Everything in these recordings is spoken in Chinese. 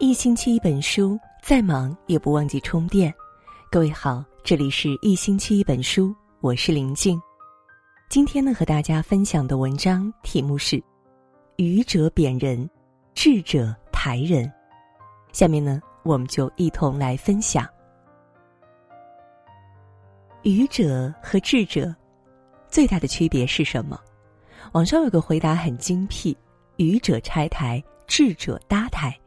一星期一本书，再忙也不忘记充电。各位好，这里是一星期一本书，我是林静。今天呢，和大家分享的文章题目是“愚者贬人，智者抬人”。下面呢，我们就一同来分享。愚者和智者最大的区别是什么？网上有个回答很精辟：愚者拆台，智者搭台。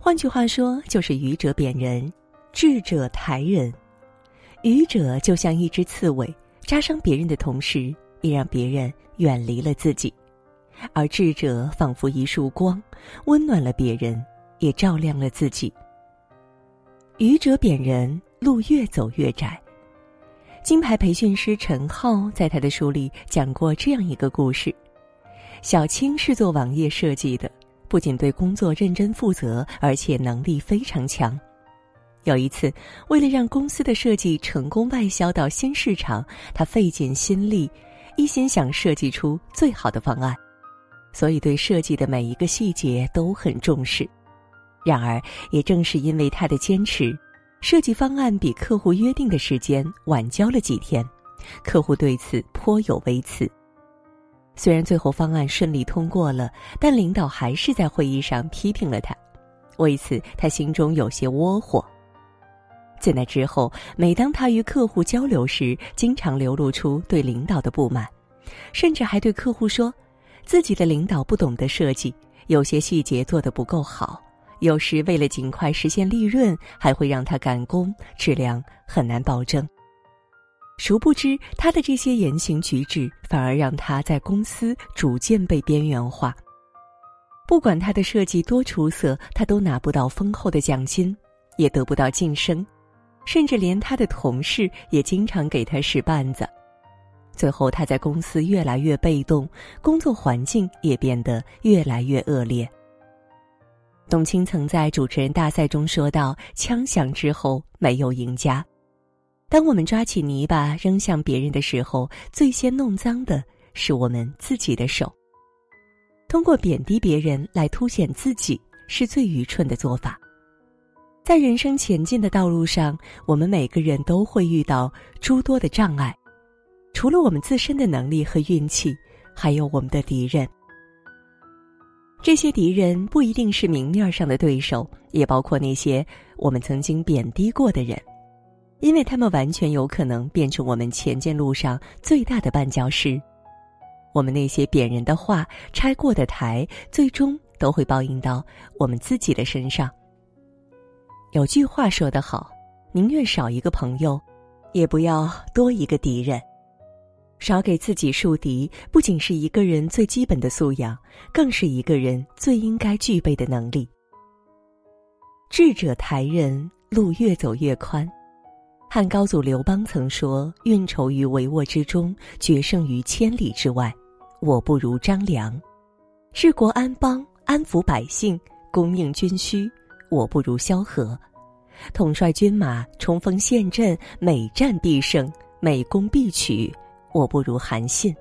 换句话说，就是愚者贬人，智者抬人。愚者就像一只刺猬，扎伤别人的同时，也让别人远离了自己；而智者仿佛一束光，温暖了别人，也照亮了自己。愚者贬人，路越走越窄。金牌培训师陈浩在他的书里讲过这样一个故事：小青是做网页设计的。不仅对工作认真负责，而且能力非常强。有一次，为了让公司的设计成功外销到新市场，他费尽心力，一心想设计出最好的方案，所以对设计的每一个细节都很重视。然而，也正是因为他的坚持，设计方案比客户约定的时间晚交了几天，客户对此颇有微词。虽然最后方案顺利通过了，但领导还是在会议上批评了他。为此，他心中有些窝火。在那之后，每当他与客户交流时，经常流露出对领导的不满，甚至还对客户说，自己的领导不懂得设计，有些细节做得不够好，有时为了尽快实现利润，还会让他赶工，质量很难保证。殊不知，他的这些言行举止反而让他在公司逐渐被边缘化。不管他的设计多出色，他都拿不到丰厚的奖金，也得不到晋升，甚至连他的同事也经常给他使绊子。最后，他在公司越来越被动，工作环境也变得越来越恶劣。董卿曾在主持人大赛中说道：“枪响之后，没有赢家。”当我们抓起泥巴扔向别人的时候，最先弄脏的是我们自己的手。通过贬低别人来凸显自己，是最愚蠢的做法。在人生前进的道路上，我们每个人都会遇到诸多的障碍，除了我们自身的能力和运气，还有我们的敌人。这些敌人不一定是明面上的对手，也包括那些我们曾经贬低过的人。因为他们完全有可能变成我们前进路上最大的绊脚石，我们那些贬人的话、拆过的台，最终都会报应到我们自己的身上。有句话说得好：“宁愿少一个朋友，也不要多一个敌人。”少给自己树敌，不仅是一个人最基本的素养，更是一个人最应该具备的能力。智者抬人，路越走越宽。汉高祖刘邦曾说：“运筹于帷幄之中，决胜于千里之外。我不如张良，治国安邦，安抚百姓，供应军需。我不如萧何，统帅军马，冲锋陷阵，每战必胜，每攻必取。我不如韩信。”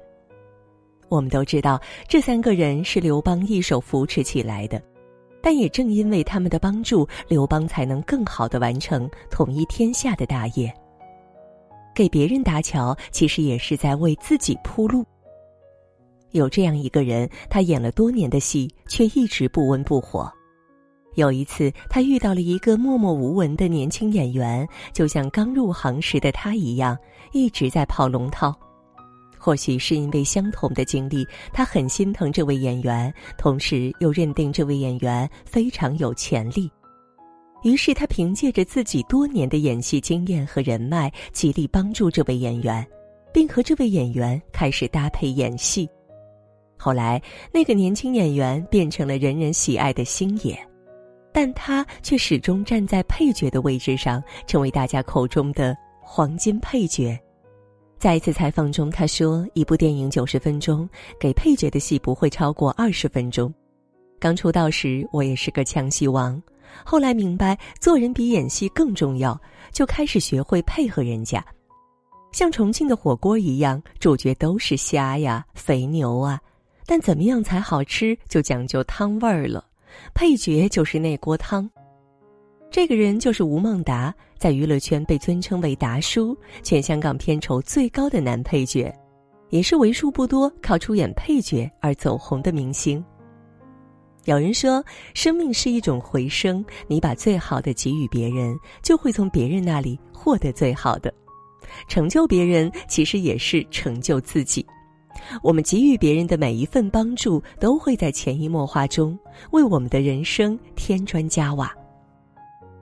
我们都知道，这三个人是刘邦一手扶持起来的。但也正因为他们的帮助，刘邦才能更好的完成统一天下的大业。给别人搭桥，其实也是在为自己铺路。有这样一个人，他演了多年的戏，却一直不温不火。有一次，他遇到了一个默默无闻的年轻演员，就像刚入行时的他一样，一直在跑龙套。或许是因为相同的经历，他很心疼这位演员，同时又认定这位演员非常有潜力。于是他凭借着自己多年的演戏经验和人脉，极力帮助这位演员，并和这位演员开始搭配演戏。后来，那个年轻演员变成了人人喜爱的星爷，但他却始终站在配角的位置上，成为大家口中的黄金配角。在一次采访中，他说：“一部电影九十分钟，给配角的戏不会超过二十分钟。刚出道时，我也是个抢戏王，后来明白做人比演戏更重要，就开始学会配合人家。像重庆的火锅一样，主角都是虾呀、肥牛啊，但怎么样才好吃，就讲究汤味儿了。配角就是那锅汤。这个人就是吴孟达，在娱乐圈被尊称为“达叔”，全香港片酬最高的男配角，也是为数不多靠出演配角而走红的明星。有人说，生命是一种回声，你把最好的给予别人，就会从别人那里获得最好的。成就别人，其实也是成就自己。我们给予别人的每一份帮助，都会在潜移默化中为我们的人生添砖加瓦。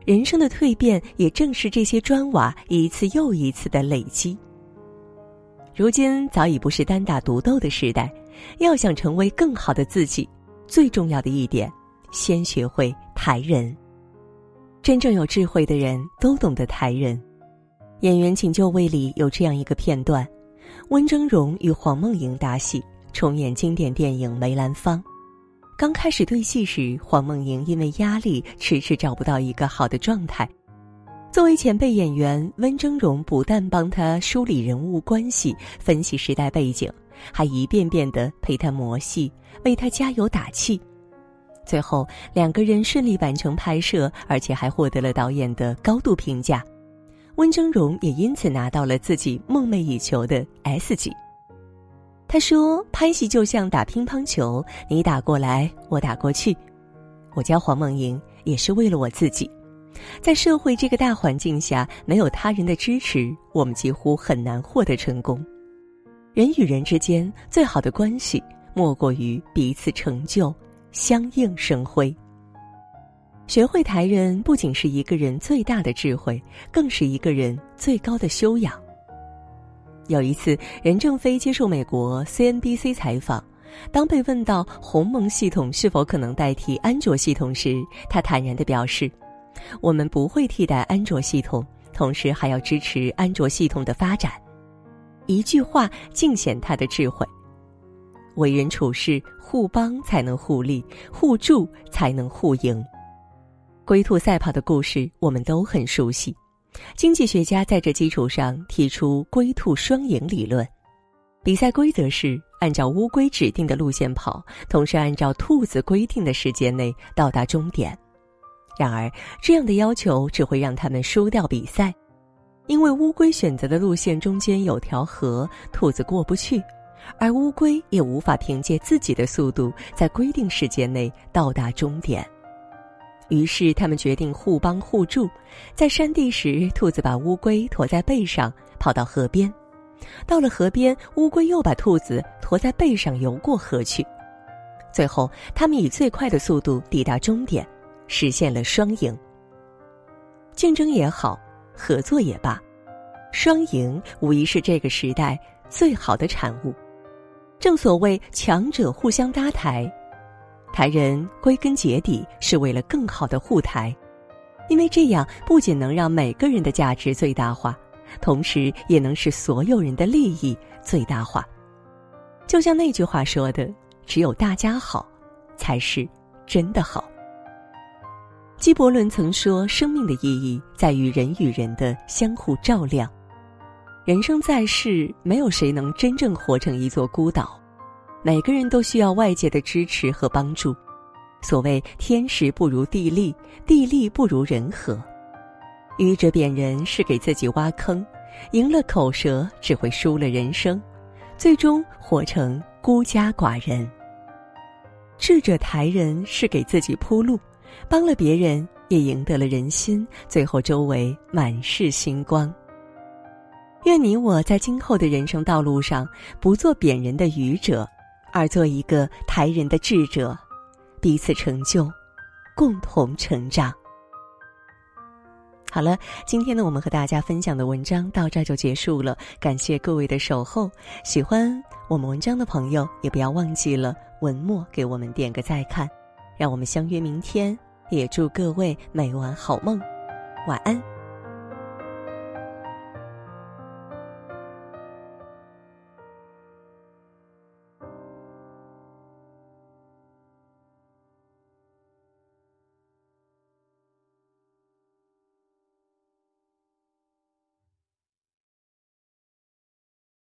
人生的蜕变，也正是这些砖瓦一次又一次的累积。如今早已不是单打独斗的时代，要想成为更好的自己，最重要的一点，先学会抬人。真正有智慧的人都懂得抬人。演员请就位里有这样一个片段：温峥嵘与黄梦莹搭戏，重演经典电影《梅兰芳》。刚开始对戏时，黄梦莹因为压力迟迟找不到一个好的状态。作为前辈演员，温峥嵘不但帮他梳理人物关系、分析时代背景，还一遍遍的陪他磨戏，为他加油打气。最后，两个人顺利完成拍摄，而且还获得了导演的高度评价。温峥嵘也因此拿到了自己梦寐以求的 S 级。他说：“拍戏就像打乒乓球，你打过来，我打过去。我教黄梦莹也是为了我自己。在社会这个大环境下，没有他人的支持，我们几乎很难获得成功。人与人之间最好的关系，莫过于彼此成就，相映生辉。学会抬人，不仅是一个人最大的智慧，更是一个人最高的修养。”有一次，任正非接受美国 CNBC 采访，当被问到鸿蒙系统是否可能代替安卓系统时，他坦然地表示：“我们不会替代安卓系统，同时还要支持安卓系统的发展。”一句话尽显他的智慧。为人处事，互帮才能互利，互助才能互赢。龟兔赛跑的故事，我们都很熟悉。经济学家在这基础上提出“龟兔双赢”理论。比赛规则是按照乌龟指定的路线跑，同时按照兔子规定的时间内到达终点。然而，这样的要求只会让他们输掉比赛，因为乌龟选择的路线中间有条河，兔子过不去，而乌龟也无法凭借自己的速度在规定时间内到达终点。于是他们决定互帮互助，在山地时，兔子把乌龟驮在背上跑到河边；到了河边，乌龟又把兔子驮在背上游过河去。最后，他们以最快的速度抵达终点，实现了双赢。竞争也好，合作也罢，双赢无疑是这个时代最好的产物。正所谓强者互相搭台。抬人归根结底是为了更好的护台，因为这样不仅能让每个人的价值最大化，同时也能使所有人的利益最大化。就像那句话说的：“只有大家好，才是真的好。”纪伯伦曾说：“生命的意义在于人与人的相互照亮。人生在世，没有谁能真正活成一座孤岛。”每个人都需要外界的支持和帮助。所谓天时不如地利，地利不如人和。愚者贬人是给自己挖坑，赢了口舌只会输了人生，最终活成孤家寡人。智者抬人是给自己铺路，帮了别人也赢得了人心，最后周围满是星光。愿你我在今后的人生道路上，不做贬人的愚者。而做一个抬人的智者，彼此成就，共同成长。好了，今天呢，我们和大家分享的文章到这就结束了。感谢各位的守候，喜欢我们文章的朋友也不要忘记了文末给我们点个再看，让我们相约明天。也祝各位每晚好梦，晚安。